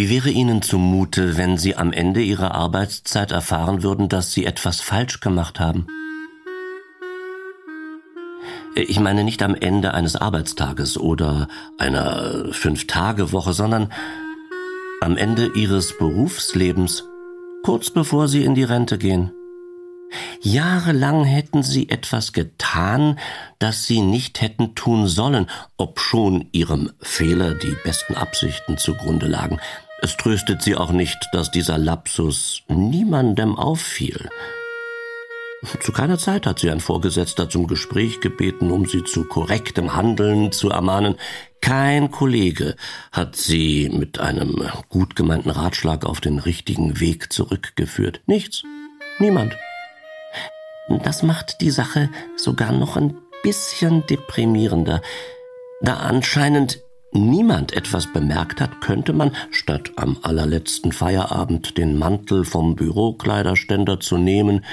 Wie wäre Ihnen zumute, wenn Sie am Ende Ihrer Arbeitszeit erfahren würden, dass Sie etwas falsch gemacht haben? Ich meine nicht am Ende eines Arbeitstages oder einer Fünf-Tage-Woche, sondern am Ende Ihres Berufslebens, kurz bevor Sie in die Rente gehen. Jahrelang hätten sie etwas getan, das sie nicht hätten tun sollen, obschon ihrem Fehler die besten Absichten zugrunde lagen. Es tröstet sie auch nicht, dass dieser Lapsus niemandem auffiel. Zu keiner Zeit hat sie ein Vorgesetzter zum Gespräch gebeten, um sie zu korrektem Handeln zu ermahnen. Kein Kollege hat sie mit einem gut gemeinten Ratschlag auf den richtigen Weg zurückgeführt. Nichts. Niemand. Das macht die Sache sogar noch ein bisschen deprimierender. Da anscheinend niemand etwas bemerkt hat, könnte man, statt am allerletzten Feierabend den Mantel vom Bürokleiderständer zu nehmen,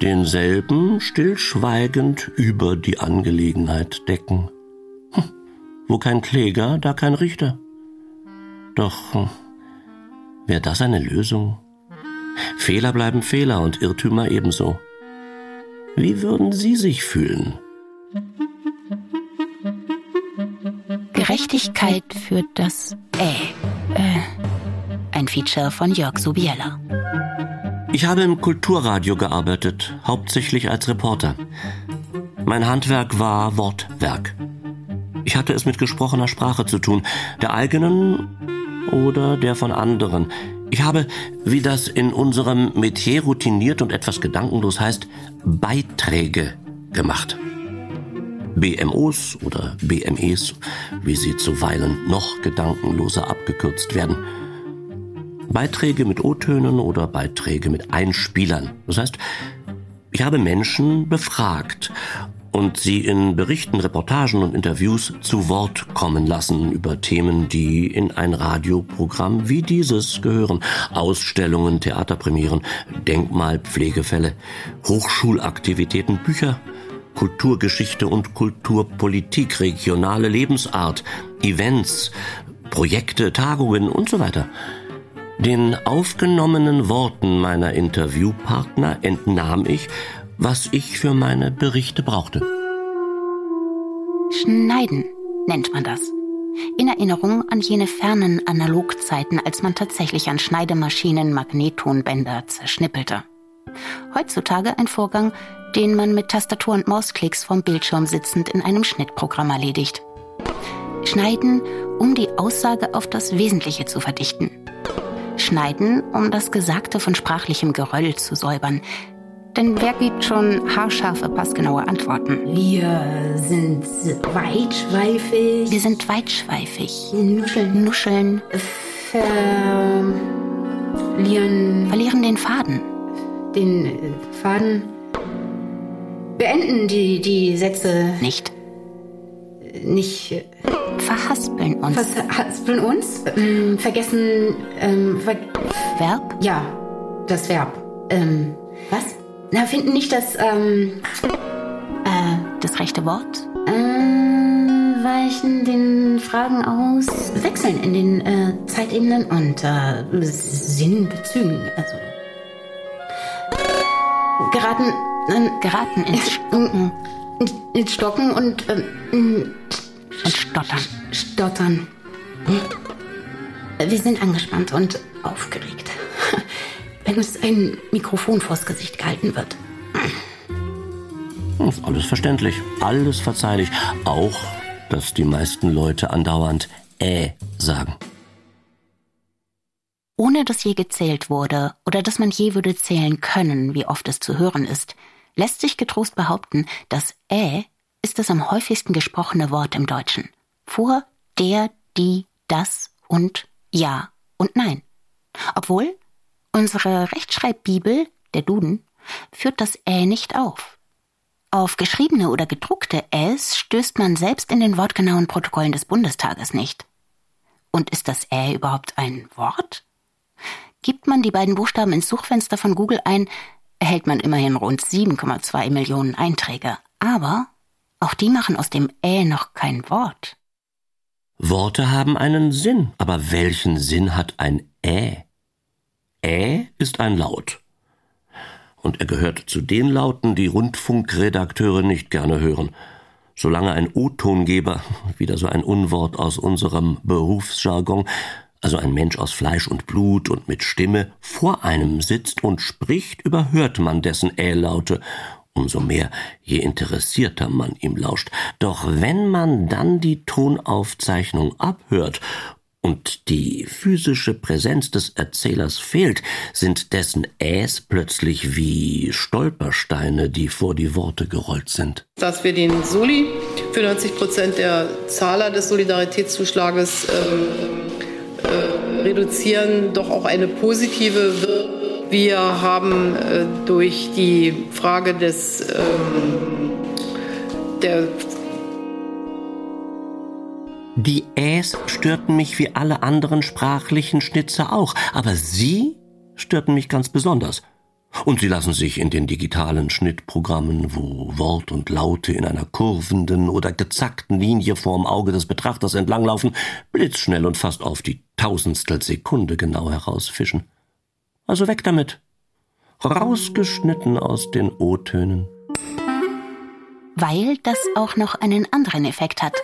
denselben stillschweigend über die Angelegenheit decken. Hm, wo kein Kläger, da kein Richter. Doch hm, wäre das eine Lösung? Fehler bleiben Fehler und Irrtümer ebenso. Wie würden Sie sich fühlen? Gerechtigkeit für das Äh. äh. Ein Feature von Jörg Subiella. Ich habe im Kulturradio gearbeitet, hauptsächlich als Reporter. Mein Handwerk war Wortwerk. Ich hatte es mit gesprochener Sprache zu tun, der eigenen oder der von anderen. Ich habe, wie das in unserem Metier routiniert und etwas gedankenlos heißt, Beiträge gemacht. BMOs oder BMEs, wie sie zuweilen noch gedankenloser abgekürzt werden. Beiträge mit O-Tönen oder Beiträge mit Einspielern. Das heißt, ich habe Menschen befragt und sie in Berichten, Reportagen und Interviews zu Wort kommen lassen über Themen, die in ein Radioprogramm wie dieses gehören. Ausstellungen, Theaterpremieren, Denkmalpflegefälle, Hochschulaktivitäten, Bücher, Kulturgeschichte und Kulturpolitik, regionale Lebensart, Events, Projekte, Tagungen und so weiter. Den aufgenommenen Worten meiner Interviewpartner entnahm ich, was ich für meine Berichte brauchte. Schneiden nennt man das. In Erinnerung an jene fernen Analogzeiten, als man tatsächlich an Schneidemaschinen Magnettonbänder zerschnippelte. Heutzutage ein Vorgang, den man mit Tastatur und Mausklicks vom Bildschirm sitzend in einem Schnittprogramm erledigt. Schneiden, um die Aussage auf das Wesentliche zu verdichten. Schneiden, um das Gesagte von sprachlichem Geröll zu säubern, denn wer gibt schon haarscharfe, passgenaue Antworten? Wir sind weitschweifig. Wir sind weitschweifig. Nuscheln. Nuscheln. Verlieren. Verlieren den Faden. Den äh, Faden. Beenden die, die Sätze. Nicht. Nicht. Äh, Verhaspeln uns. Verhaspeln uns? Ähm, vergessen. Ähm, ver Verb? Ja, das Verb. Ähm, was? Na, finden nicht das, ähm, äh, das rechte Wort? Äh, weichen den Fragen aus, wechseln in den äh, Zeitebenen und äh, Sinnbezügen, also geraten, äh, geraten ins Stocken, ins Stocken und äh, und stottern, stottern. Wir sind angespannt und aufgeregt wenn uns ein Mikrofon vors Gesicht gehalten wird. Hm, ist alles verständlich, alles verzeihlich. Auch, dass die meisten Leute andauernd äh sagen. Ohne dass je gezählt wurde oder dass man je würde zählen können, wie oft es zu hören ist, lässt sich getrost behaupten, dass äh ist das am häufigsten gesprochene Wort im Deutschen. Vor der, die, das und ja und nein. Obwohl Unsere Rechtschreibbibel, der Duden, führt das Ä nicht auf. Auf geschriebene oder gedruckte Äs stößt man selbst in den wortgenauen Protokollen des Bundestages nicht. Und ist das Ä überhaupt ein Wort? Gibt man die beiden Buchstaben ins Suchfenster von Google ein, erhält man immerhin rund 7,2 Millionen Einträge. Aber auch die machen aus dem Ä noch kein Wort. Worte haben einen Sinn, aber welchen Sinn hat ein Ä. Ä ist ein Laut. Und er gehört zu den Lauten, die Rundfunkredakteure nicht gerne hören. Solange ein O-Tongeber, wieder so ein Unwort aus unserem Berufsjargon, also ein Mensch aus Fleisch und Blut und mit Stimme, vor einem sitzt und spricht, überhört man dessen Ä-Laute, umso mehr, je interessierter man ihm lauscht. Doch wenn man dann die Tonaufzeichnung abhört und die physische Präsenz des Erzählers fehlt, sind dessen Äs plötzlich wie Stolpersteine, die vor die Worte gerollt sind. Dass wir den Soli für 90 Prozent der Zahler des Solidaritätszuschlages ähm, äh, reduzieren, doch auch eine positive Wirkung. Wir haben äh, durch die Frage des ähm, der die Äs störten mich wie alle anderen sprachlichen Schnitzer auch, aber Sie störten mich ganz besonders. Und sie lassen sich in den digitalen Schnittprogrammen, wo Wort und Laute in einer kurvenden oder gezackten Linie vorm Auge des Betrachters entlanglaufen, blitzschnell und fast auf die Tausendstel Sekunde genau herausfischen. Also weg damit. Rausgeschnitten aus den O-Tönen. Weil das auch noch einen anderen Effekt hat.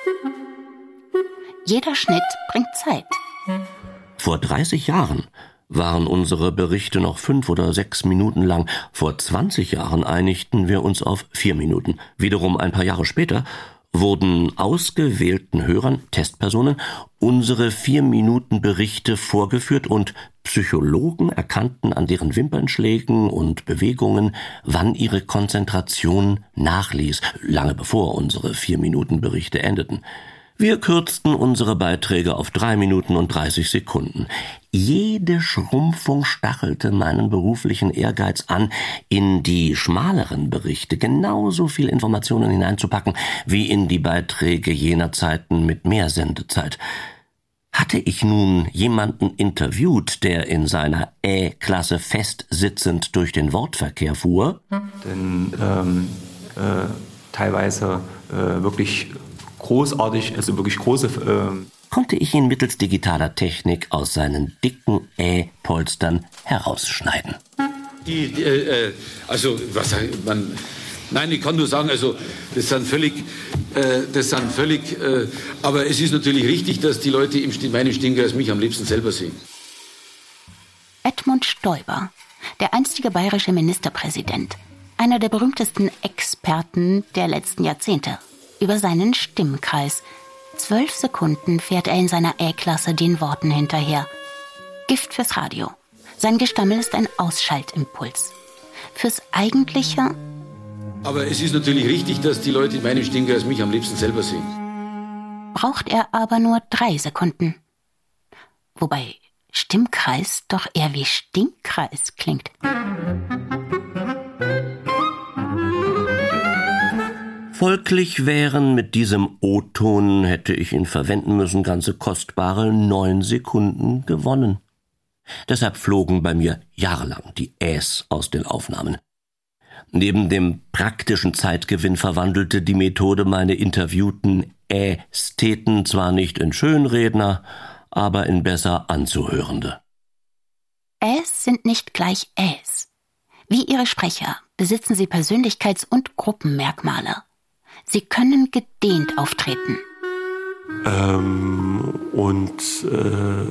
Jeder Schnitt bringt Zeit. Vor 30 Jahren waren unsere Berichte noch fünf oder sechs Minuten lang. Vor 20 Jahren einigten wir uns auf vier Minuten. Wiederum ein paar Jahre später wurden ausgewählten Hörern, Testpersonen, unsere vier Minuten Berichte vorgeführt und Psychologen erkannten an deren Wimpernschlägen und Bewegungen, wann ihre Konzentration nachließ, lange bevor unsere vier Minuten Berichte endeten. Wir kürzten unsere Beiträge auf drei Minuten und dreißig Sekunden. Jede Schrumpfung stachelte meinen beruflichen Ehrgeiz an, in die schmaleren Berichte genauso viel Informationen hineinzupacken wie in die Beiträge jener Zeiten mit mehr Sendezeit. Hatte ich nun jemanden interviewt, der in seiner Ä-Klasse festsitzend durch den Wortverkehr fuhr? Denn ähm, äh, teilweise äh, wirklich großartig, also wirklich große. Äh konnte ich ihn mittels digitaler Technik aus seinen dicken Ä-Polstern herausschneiden. Die, die, äh, also, was man. Nein, ich kann nur sagen, also das sind völlig, äh, das sind völlig, äh, aber es ist natürlich richtig, dass die Leute im, meinem Stinker mich am liebsten selber sehen. Edmund Stoiber, der einstige bayerische Ministerpräsident, einer der berühmtesten Experten der letzten Jahrzehnte über seinen Stimmkreis. Zwölf Sekunden fährt er in seiner Ä-Klasse den Worten hinterher. Gift fürs Radio. Sein Gestammel ist ein Ausschaltimpuls. Fürs Eigentliche. Aber es ist natürlich richtig, dass die Leute in meinem Stimmkreis mich am liebsten selber sehen. Braucht er aber nur drei Sekunden. Wobei Stimmkreis doch eher wie Stinkkreis klingt. Folglich wären mit diesem O-Ton, hätte ich ihn verwenden müssen, ganze kostbare neun Sekunden gewonnen. Deshalb flogen bei mir jahrelang die Äs aus den Aufnahmen. Neben dem praktischen Zeitgewinn verwandelte die Methode meine interviewten Ästheten zwar nicht in Schönredner, aber in besser anzuhörende. Äs sind nicht gleich Äs. Wie ihre Sprecher besitzen sie Persönlichkeits- und Gruppenmerkmale. Sie können gedehnt auftreten. Ähm, und äh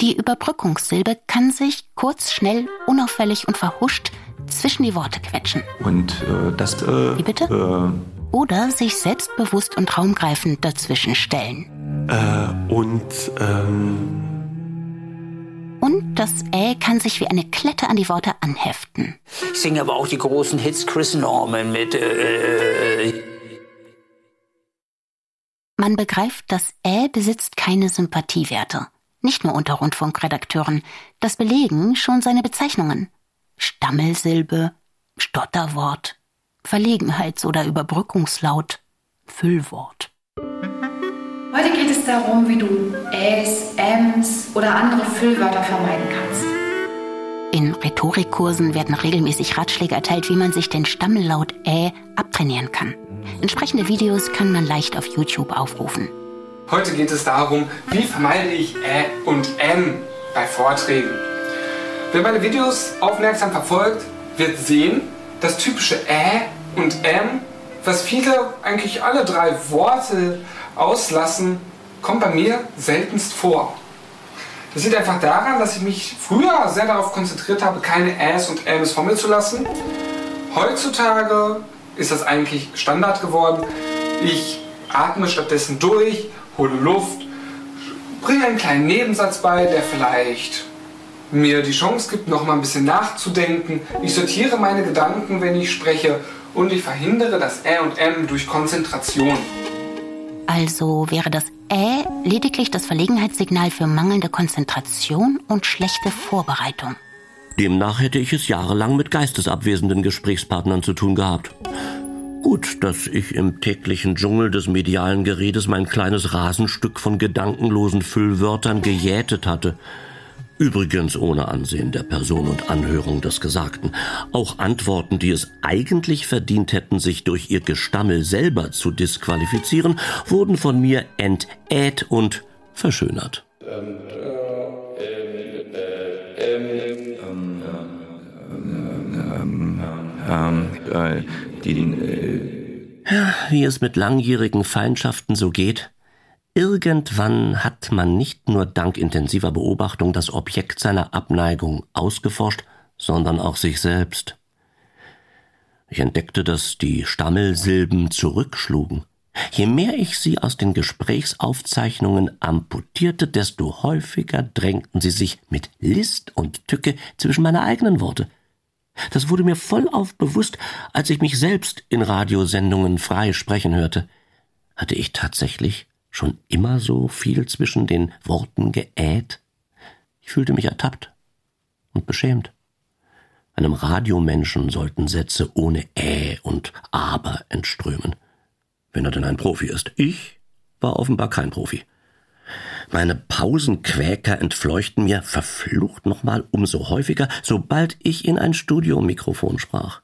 die Überbrückungssilbe kann sich kurz, schnell, unauffällig und verhuscht zwischen die Worte quetschen. Und äh, das. Äh, Wie bitte? Äh, Oder sich selbstbewusst und raumgreifend dazwischen stellen. Äh, und. Ähm, und das Ä kann sich wie eine Klette an die Worte anheften. Ich singe aber auch die großen Hits Chris Norman mit. Äh, äh, Man begreift, das Ä besitzt keine Sympathiewerte. Nicht nur unter Rundfunkredakteuren. Das belegen schon seine Bezeichnungen. Stammelsilbe, Stotterwort, Verlegenheits- oder Überbrückungslaut, Füllwort. Heute geht es darum, wie du Äs, Äms oder andere Füllwörter vermeiden kannst. In Rhetorikkursen werden regelmäßig Ratschläge erteilt, wie man sich den Stammellaut Ä abtrainieren kann. Entsprechende Videos kann man leicht auf YouTube aufrufen. Heute geht es darum, wie vermeide ich Ä und M bei Vorträgen. Wer meine Videos aufmerksam verfolgt, wird sehen, das typische Ä und M, was viele, eigentlich alle drei Worte auslassen, kommt bei mir seltenst vor. Das liegt einfach daran, dass ich mich früher sehr darauf konzentriert habe, keine Äs und Ms vor mir zu lassen. Heutzutage ist das eigentlich Standard geworden. Ich atme stattdessen durch, hole Luft, bringe einen kleinen Nebensatz bei, der vielleicht mir die Chance gibt, noch mal ein bisschen nachzudenken. Ich sortiere meine Gedanken, wenn ich spreche und ich verhindere das Ä und M durch Konzentration. Also wäre das Ä lediglich das Verlegenheitssignal für mangelnde Konzentration und schlechte Vorbereitung. Demnach hätte ich es jahrelang mit geistesabwesenden Gesprächspartnern zu tun gehabt. Gut, dass ich im täglichen Dschungel des medialen Geredes mein kleines Rasenstück von gedankenlosen Füllwörtern gejätet hatte. Übrigens ohne Ansehen der Person und Anhörung des Gesagten. Auch Antworten, die es eigentlich verdient hätten, sich durch ihr Gestammel selber zu disqualifizieren, wurden von mir entäht und verschönert. Ja, wie es mit langjährigen Feindschaften so geht, Irgendwann hat man nicht nur dank intensiver Beobachtung das Objekt seiner Abneigung ausgeforscht, sondern auch sich selbst. Ich entdeckte, dass die Stammelsilben zurückschlugen. Je mehr ich sie aus den Gesprächsaufzeichnungen amputierte, desto häufiger drängten sie sich mit List und Tücke zwischen meine eigenen Worte. Das wurde mir vollauf bewusst, als ich mich selbst in Radiosendungen frei sprechen hörte. Hatte ich tatsächlich schon immer so viel zwischen den Worten geäht? Ich fühlte mich ertappt und beschämt. Einem Radiomenschen sollten Sätze ohne Ä und Aber entströmen, wenn er denn ein Profi ist. Ich war offenbar kein Profi. Meine Pausenquäker entfleuchten mir verflucht nochmal umso häufiger, sobald ich in ein Studiomikrofon sprach.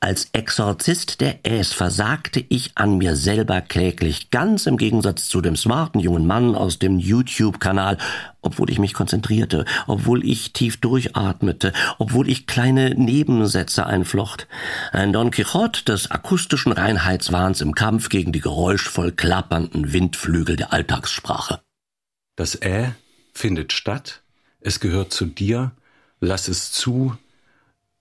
Als Exorzist der Äs versagte ich an mir selber kläglich, ganz im Gegensatz zu dem smarten jungen Mann aus dem YouTube-Kanal, obwohl ich mich konzentrierte, obwohl ich tief durchatmete, obwohl ich kleine Nebensätze einflocht. Ein Don Quixote des akustischen Reinheitswahns im Kampf gegen die geräuschvoll klappernden Windflügel der Alltagssprache. Das Ä findet statt, es gehört zu dir, lass es zu,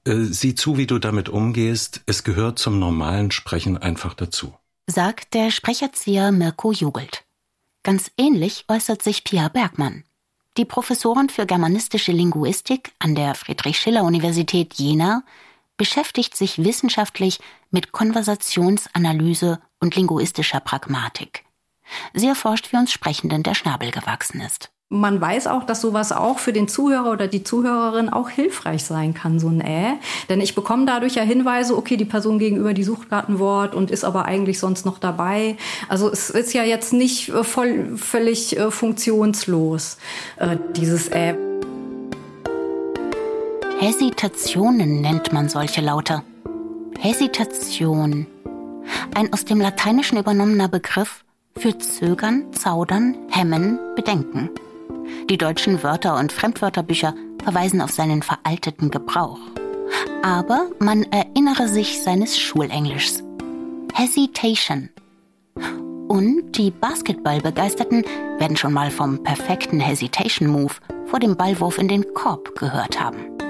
äh, sieh zu, wie du damit umgehst. Es gehört zum normalen Sprechen einfach dazu. Sagt der Sprecherzieher Mirko Jugelt. Ganz ähnlich äußert sich Pia Bergmann. Die Professorin für germanistische Linguistik an der Friedrich-Schiller-Universität Jena beschäftigt sich wissenschaftlich mit Konversationsanalyse und linguistischer Pragmatik. Sie erforscht, wie uns Sprechenden der Schnabel gewachsen ist man weiß auch, dass sowas auch für den Zuhörer oder die Zuhörerin auch hilfreich sein kann, so ein Äh. Denn ich bekomme dadurch ja Hinweise, okay, die Person gegenüber, die sucht gerade ein Wort und ist aber eigentlich sonst noch dabei. Also es ist ja jetzt nicht äh, voll, völlig äh, funktionslos, äh, dieses Äh. Hesitationen nennt man solche Laute. Hesitation. Ein aus dem Lateinischen übernommener Begriff für Zögern, Zaudern, Hemmen, Bedenken. Die deutschen Wörter und Fremdwörterbücher verweisen auf seinen veralteten Gebrauch. Aber man erinnere sich seines Schulenglischs. Hesitation. Und die Basketballbegeisterten werden schon mal vom perfekten Hesitation Move vor dem Ballwurf in den Korb gehört haben.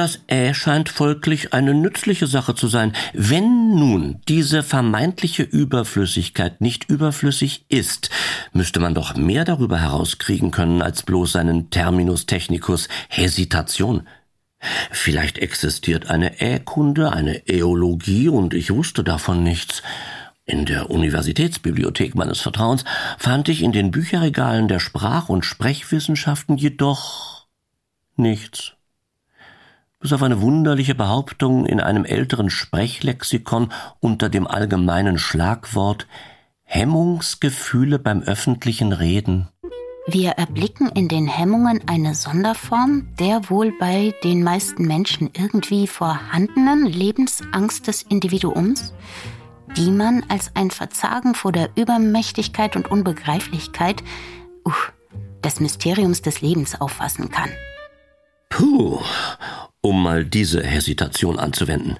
Das Ä scheint folglich eine nützliche Sache zu sein. Wenn nun diese vermeintliche Überflüssigkeit nicht überflüssig ist, müsste man doch mehr darüber herauskriegen können als bloß seinen Terminus technicus Hesitation. Vielleicht existiert eine Ä-Kunde, eine Äologie und ich wusste davon nichts. In der Universitätsbibliothek meines Vertrauens fand ich in den Bücherregalen der Sprach- und Sprechwissenschaften jedoch nichts bis auf eine wunderliche Behauptung in einem älteren Sprechlexikon unter dem allgemeinen Schlagwort Hemmungsgefühle beim öffentlichen Reden. Wir erblicken in den Hemmungen eine Sonderform der wohl bei den meisten Menschen irgendwie vorhandenen Lebensangst des Individuums. die man als ein Verzagen vor der Übermächtigkeit und Unbegreiflichkeit uh, des Mysteriums des Lebens auffassen kann. Puh, um mal diese Hesitation anzuwenden.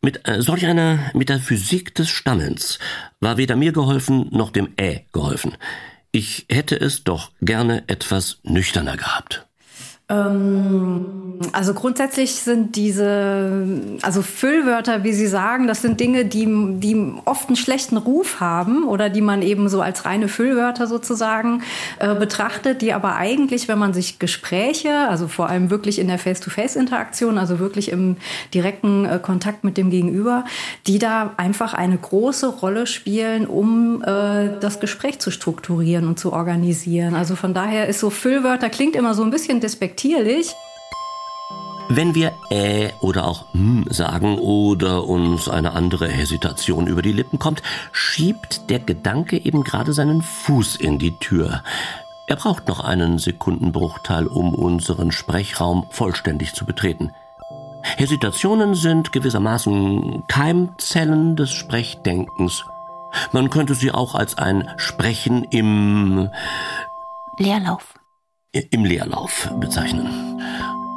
Mit äh, solch einer Metaphysik des Stammelns war weder mir geholfen noch dem Ä geholfen. Ich hätte es doch gerne etwas nüchterner gehabt. Ähm, also grundsätzlich sind diese, also Füllwörter, wie Sie sagen, das sind Dinge, die, die oft einen schlechten Ruf haben oder die man eben so als reine Füllwörter sozusagen äh, betrachtet, die aber eigentlich, wenn man sich Gespräche, also vor allem wirklich in der Face-to-Face-Interaktion, also wirklich im direkten äh, Kontakt mit dem Gegenüber, die da einfach eine große Rolle spielen, um äh, das Gespräch zu strukturieren und zu organisieren. Also von daher ist so Füllwörter klingt immer so ein bisschen despektiv despektierlich. Wenn wir äh oder auch hm sagen oder uns eine andere Hesitation über die Lippen kommt, schiebt der Gedanke eben gerade seinen Fuß in die Tür. Er braucht noch einen Sekundenbruchteil, um unseren Sprechraum vollständig zu betreten. Hesitationen sind gewissermaßen Keimzellen des Sprechdenkens. Man könnte sie auch als ein Sprechen im Leerlauf im Leerlauf bezeichnen.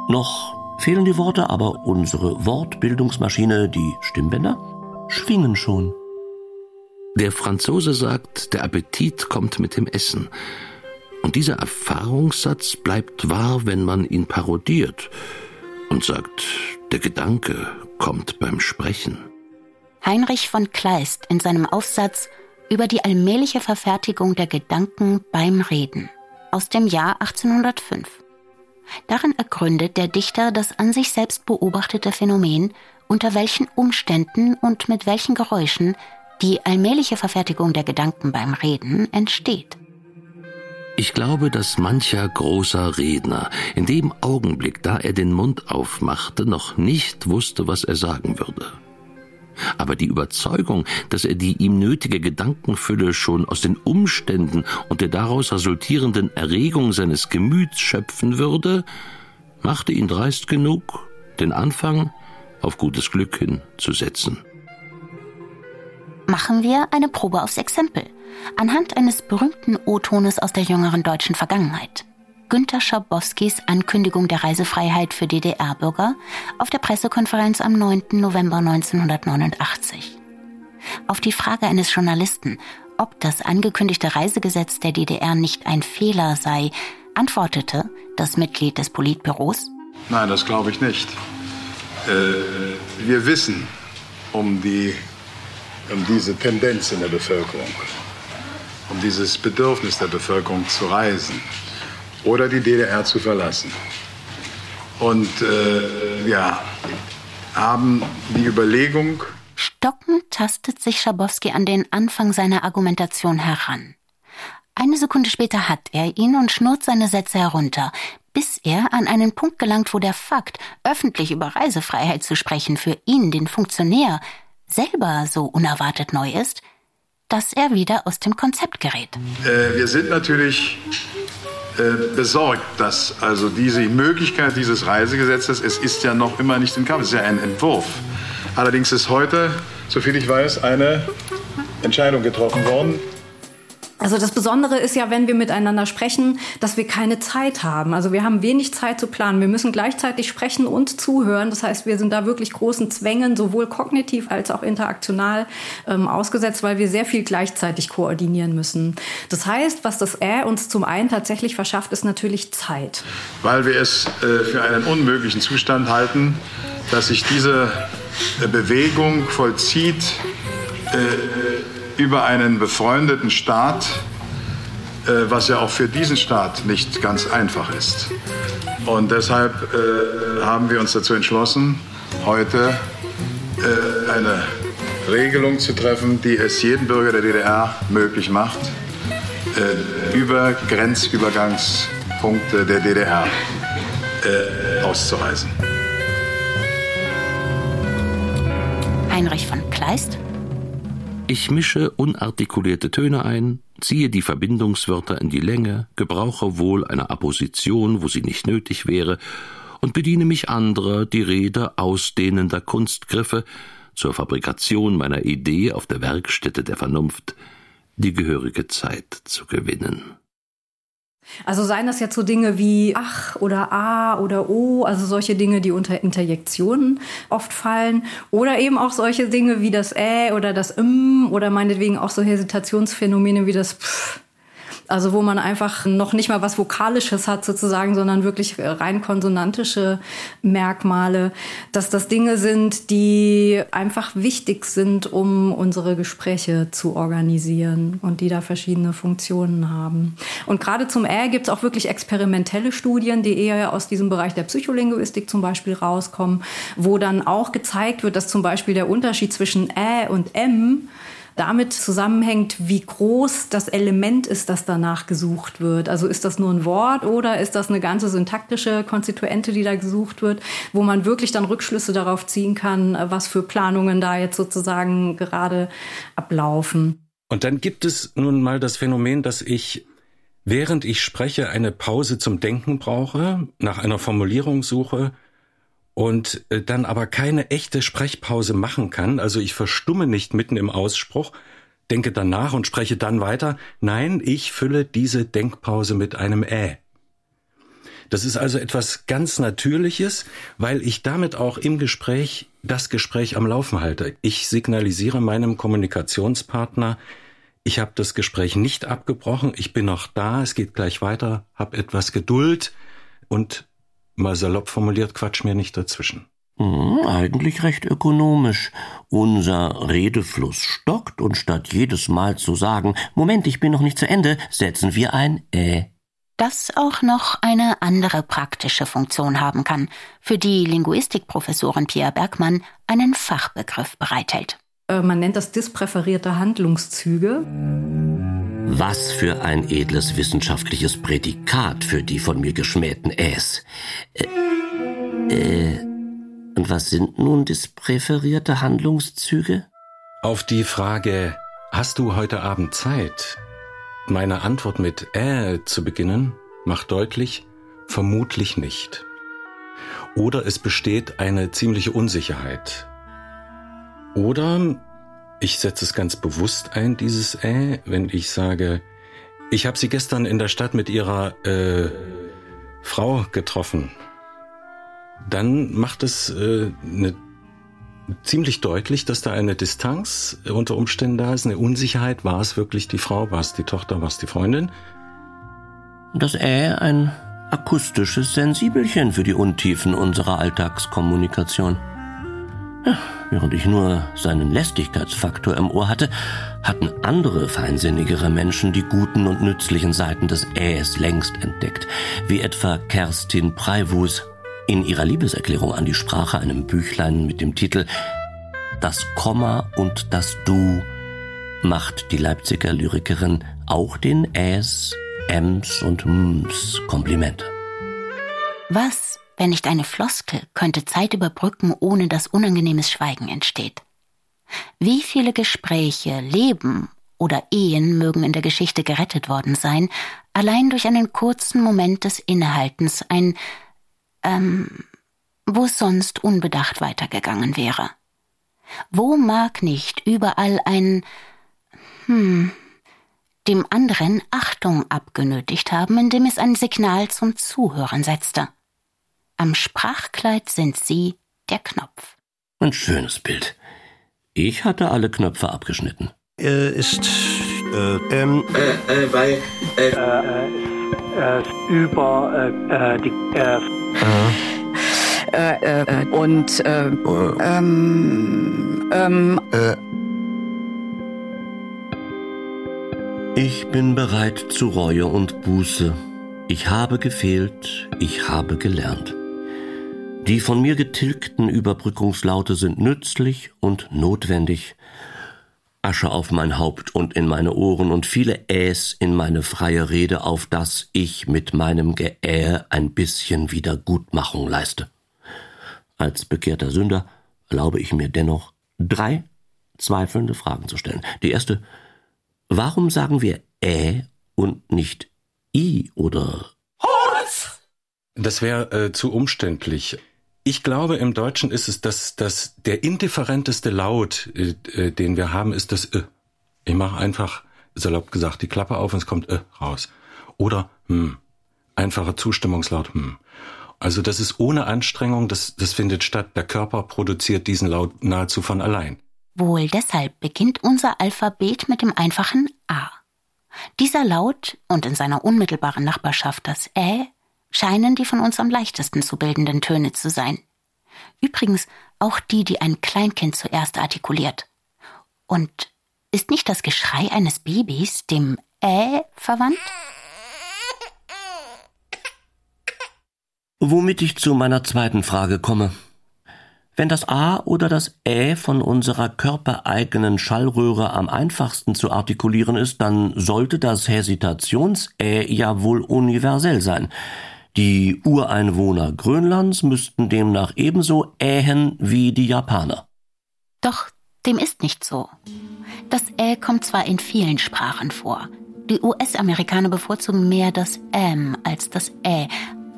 Noch fehlen die Worte, aber unsere Wortbildungsmaschine, die Stimmbänder, schwingen schon. Der Franzose sagt, der Appetit kommt mit dem Essen. Und dieser Erfahrungssatz bleibt wahr, wenn man ihn parodiert und sagt, der Gedanke kommt beim Sprechen. Heinrich von Kleist in seinem Aufsatz über die allmähliche Verfertigung der Gedanken beim Reden aus dem Jahr 1805. Darin ergründet der Dichter das an sich selbst beobachtete Phänomen, unter welchen Umständen und mit welchen Geräuschen die allmähliche Verfertigung der Gedanken beim Reden entsteht. Ich glaube, dass mancher großer Redner in dem Augenblick, da er den Mund aufmachte, noch nicht wusste, was er sagen würde aber die Überzeugung, dass er die ihm nötige Gedankenfülle schon aus den Umständen und der daraus resultierenden Erregung seines Gemüts schöpfen würde, machte ihn dreist genug, den Anfang auf gutes Glück hin zu setzen. Machen wir eine Probe aufs Exempel, anhand eines berühmten O-Tones aus der jüngeren deutschen Vergangenheit. Günter Schabowskis Ankündigung der Reisefreiheit für DDR-Bürger auf der Pressekonferenz am 9. November 1989. Auf die Frage eines Journalisten, ob das angekündigte Reisegesetz der DDR nicht ein Fehler sei, antwortete das Mitglied des Politbüros. Nein, das glaube ich nicht. Äh, wir wissen um, die, um diese Tendenz in der Bevölkerung, um dieses Bedürfnis der Bevölkerung zu reisen oder die DDR zu verlassen. Und äh, wir haben die Überlegung. Stockend tastet sich Schabowski an den Anfang seiner Argumentation heran. Eine Sekunde später hat er ihn und schnurrt seine Sätze herunter, bis er an einen Punkt gelangt, wo der Fakt, öffentlich über Reisefreiheit zu sprechen, für ihn, den Funktionär, selber so unerwartet neu ist, dass er wieder aus dem Konzept gerät. Äh, wir sind natürlich besorgt, dass also diese Möglichkeit dieses Reisegesetzes, es ist ja noch immer nicht in Kraft, es ist ja ein Entwurf. Allerdings ist heute, soviel ich weiß, eine Entscheidung getroffen worden, also das Besondere ist ja, wenn wir miteinander sprechen, dass wir keine Zeit haben. Also wir haben wenig Zeit zu planen. Wir müssen gleichzeitig sprechen und zuhören. Das heißt, wir sind da wirklich großen Zwängen, sowohl kognitiv als auch interaktional ähm, ausgesetzt, weil wir sehr viel gleichzeitig koordinieren müssen. Das heißt, was das Ä uns zum einen tatsächlich verschafft, ist natürlich Zeit. Weil wir es äh, für einen unmöglichen Zustand halten, dass sich diese äh, Bewegung vollzieht. Äh, über einen befreundeten Staat, äh, was ja auch für diesen Staat nicht ganz einfach ist. Und deshalb äh, haben wir uns dazu entschlossen, heute äh, eine Regelung zu treffen, die es jedem Bürger der DDR möglich macht, äh, über Grenzübergangspunkte der DDR äh, auszureisen. Heinrich von Kleist ich mische unartikulierte Töne ein, ziehe die Verbindungswörter in die Länge, gebrauche wohl eine Apposition, wo sie nicht nötig wäre, und bediene mich anderer, die Rede ausdehnender Kunstgriffe, zur Fabrikation meiner Idee auf der Werkstätte der Vernunft die gehörige Zeit zu gewinnen. Also seien das jetzt so Dinge wie ach oder a oder o, also solche Dinge, die unter Interjektionen oft fallen, oder eben auch solche Dinge wie das ä oder das m oder meinetwegen auch so Hesitationsphänomene wie das pff also wo man einfach noch nicht mal was Vokalisches hat sozusagen, sondern wirklich rein konsonantische Merkmale, dass das Dinge sind, die einfach wichtig sind, um unsere Gespräche zu organisieren und die da verschiedene Funktionen haben. Und gerade zum Ä gibt es auch wirklich experimentelle Studien, die eher aus diesem Bereich der Psycholinguistik zum Beispiel rauskommen, wo dann auch gezeigt wird, dass zum Beispiel der Unterschied zwischen Ä und M damit zusammenhängt, wie groß das Element ist, das danach gesucht wird. Also ist das nur ein Wort oder ist das eine ganze syntaktische Konstituente, die da gesucht wird, wo man wirklich dann Rückschlüsse darauf ziehen kann, was für Planungen da jetzt sozusagen gerade ablaufen. Und dann gibt es nun mal das Phänomen, dass ich während ich spreche eine Pause zum Denken brauche, nach einer Formulierung suche und äh, dann aber keine echte Sprechpause machen kann, also ich verstumme nicht mitten im Ausspruch, denke danach und spreche dann weiter. Nein, ich fülle diese Denkpause mit einem Ä. Das ist also etwas ganz Natürliches, weil ich damit auch im Gespräch das Gespräch am Laufen halte. Ich signalisiere meinem Kommunikationspartner, ich habe das Gespräch nicht abgebrochen, ich bin noch da, es geht gleich weiter, hab etwas Geduld und Mal salopp formuliert, quatsch mir nicht dazwischen. Hm, eigentlich recht ökonomisch. Unser Redefluss stockt und statt jedes Mal zu sagen, Moment, ich bin noch nicht zu Ende, setzen wir ein Ä. Das auch noch eine andere praktische Funktion haben kann, für die Linguistikprofessorin Pierre Bergmann einen Fachbegriff bereithält. Äh, man nennt das dispräferierte Handlungszüge. Was für ein edles wissenschaftliches Prädikat für die von mir geschmähten Äs. Äh, äh, und was sind nun dispräferierte Handlungszüge? Auf die Frage, hast du heute Abend Zeit? Meine Antwort mit äh zu beginnen, macht deutlich, vermutlich nicht. Oder es besteht eine ziemliche Unsicherheit. Oder ich setze es ganz bewusst ein, dieses äh, wenn ich sage, ich habe sie gestern in der Stadt mit ihrer äh, Frau getroffen. Dann macht es äh, eine, ziemlich deutlich, dass da eine Distanz unter Umständen da ist, eine Unsicherheit. War es wirklich die Frau? War es die Tochter? War es die Freundin? Das Äh ein akustisches Sensibelchen für die Untiefen unserer Alltagskommunikation. Ja, während ich nur seinen Lästigkeitsfaktor im Ohr hatte, hatten andere feinsinnigere Menschen die guten und nützlichen Seiten des Äs längst entdeckt, wie etwa Kerstin Preivus in ihrer Liebeserklärung an die Sprache einem Büchlein mit dem Titel Das Komma und das Du macht die Leipziger Lyrikerin auch den Äs, Ems und Ms Komplimente. Was wenn nicht eine Floskel, könnte Zeit überbrücken, ohne dass unangenehmes Schweigen entsteht. Wie viele Gespräche, Leben oder Ehen mögen in der Geschichte gerettet worden sein, allein durch einen kurzen Moment des Innehaltens, ein, ähm, wo es sonst unbedacht weitergegangen wäre. Wo mag nicht überall ein, hm, dem anderen Achtung abgenötigt haben, indem es ein Signal zum Zuhören setzte. Am Sprachkleid sind Sie der Knopf. Ein schönes Bild. Ich hatte alle Knöpfe abgeschnitten. Äh, ist, äh, ähm, äh, äh, weil, äh, äh, äh, über, äh, äh, die, äh, äh, äh, und, äh, ähm, ähm, äh, Ich bin bereit zu Reue und Buße. Ich habe gefehlt, ich habe gelernt. Die von mir getilgten Überbrückungslaute sind nützlich und notwendig. Asche auf mein Haupt und in meine Ohren und viele Äs in meine freie Rede, auf dass ich mit meinem Geäh ein bisschen Wiedergutmachung leiste. Als bekehrter Sünder erlaube ich mir dennoch drei zweifelnde Fragen zu stellen. Die erste, warum sagen wir Ä und nicht I oder Das wäre äh, zu umständlich. Ich glaube, im Deutschen ist es, dass, dass der indifferenteste Laut, äh, äh den wir haben, ist das Ö. Ich mache einfach, salopp gesagt, die Klappe auf und es kommt Ö raus. Oder hm. Einfacher Zustimmungslaut hm. Also das ist ohne Anstrengung, das, das findet statt. Der Körper produziert diesen Laut nahezu von allein. Wohl deshalb beginnt unser Alphabet mit dem einfachen A. Dieser Laut und in seiner unmittelbaren Nachbarschaft das Ä scheinen die von uns am leichtesten zu bildenden Töne zu sein. Übrigens auch die, die ein Kleinkind zuerst artikuliert. Und ist nicht das Geschrei eines Babys dem Ä verwandt? Womit ich zu meiner zweiten Frage komme. Wenn das A oder das Ä von unserer körpereigenen Schallröhre am einfachsten zu artikulieren ist, dann sollte das Hesitations-Ä ja wohl universell sein. Die Ureinwohner Grönlands müssten demnach ebenso ähen wie die Japaner. Doch dem ist nicht so. Das Ä kommt zwar in vielen Sprachen vor. Die US-Amerikaner bevorzugen mehr das M als das Ä,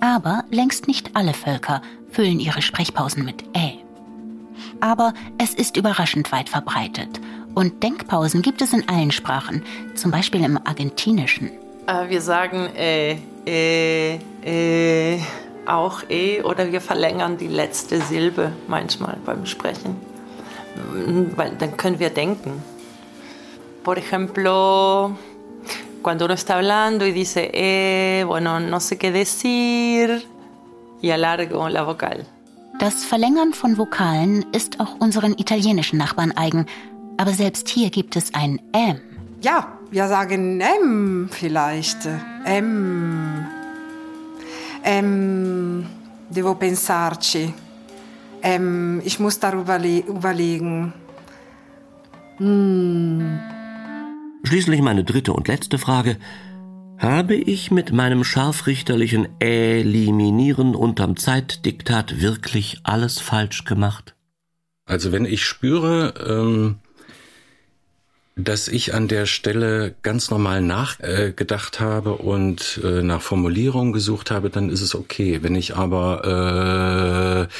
aber längst nicht alle Völker füllen ihre Sprechpausen mit Ä aber es ist überraschend weit verbreitet. Und Denkpausen gibt es in allen Sprachen, zum Beispiel im Argentinischen. Äh, wir sagen äh, äh, äh, auch eh oder wir verlängern die letzte Silbe manchmal beim Sprechen. Weil dann können wir denken. Por ejemplo, cuando uno está hablando y dice, eh, bueno, no sé qué decir, y alargo la vocal. Das Verlängern von Vokalen ist auch unseren italienischen Nachbarn eigen. Aber selbst hier gibt es ein M. Ja, wir sagen M vielleicht. M. M. Devo pensarci. M. Ich muss darüber überlegen. Hm. Schließlich meine dritte und letzte Frage. Habe ich mit meinem scharfrichterlichen Eliminieren unterm Zeitdiktat wirklich alles falsch gemacht? Also wenn ich spüre, ähm, dass ich an der Stelle ganz normal nachgedacht äh, habe und äh, nach Formulierungen gesucht habe, dann ist es okay. Wenn ich aber äh,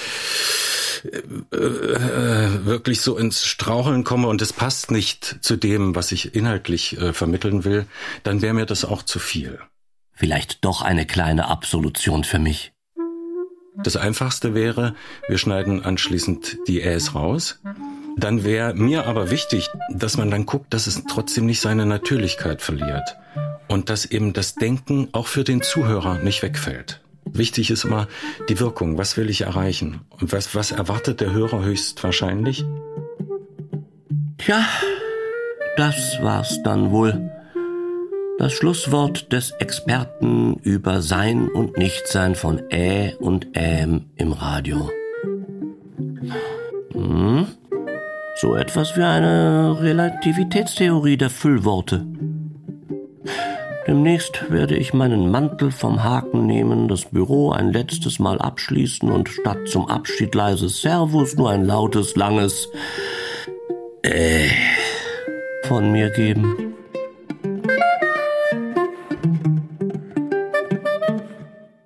äh, äh, wirklich so ins Straucheln komme und es passt nicht zu dem, was ich inhaltlich äh, vermitteln will, dann wäre mir das auch zu viel. Vielleicht doch eine kleine Absolution für mich. Das einfachste wäre, wir schneiden anschließend die Äs raus. Dann wäre mir aber wichtig, dass man dann guckt, dass es trotzdem nicht seine Natürlichkeit verliert und dass eben das Denken auch für den Zuhörer nicht wegfällt. Wichtig ist immer die Wirkung. Was will ich erreichen? Und was, was erwartet der Hörer höchstwahrscheinlich? Tja, das war's dann wohl. Das Schlusswort des Experten über Sein und Nichtsein von Ä und Äm im Radio. Hm? So etwas wie eine Relativitätstheorie der Füllworte. Demnächst werde ich meinen Mantel vom Haken nehmen, das Büro ein letztes Mal abschließen und statt zum Abschied leises Servus nur ein lautes, langes äh von mir geben.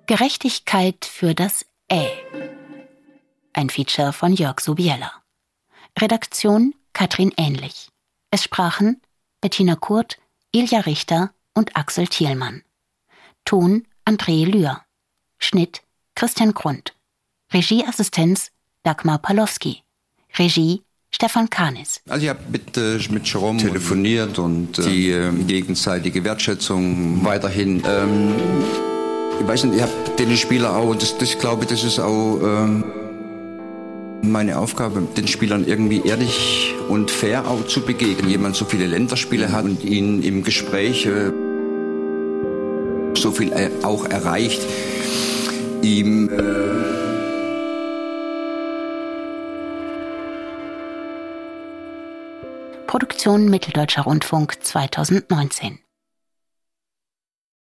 Gerechtigkeit für das Ä. Ein Feature von Jörg Subiella. Redaktion Katrin Ähnlich. Es sprachen Bettina Kurt, Ilja Richter, und Axel Thielmann. Ton André Lühr. Schnitt Christian Grund. Regieassistenz Dagmar Palowski. Regie Stefan Kanis. Also ich habe mit, äh, mit Jerome telefoniert und äh, die äh, gegenseitige Wertschätzung weiterhin. Ähm, ich weiß nicht, ich habe den Spieler auch, das, das glaube ich, das ist auch ähm, meine Aufgabe, den Spielern irgendwie ehrlich und fair auch zu begegnen. Jemand so viele Länderspiele hat und ihn im Gespräch äh, so viel auch erreicht, ihm äh Produktion Mitteldeutscher Rundfunk 2019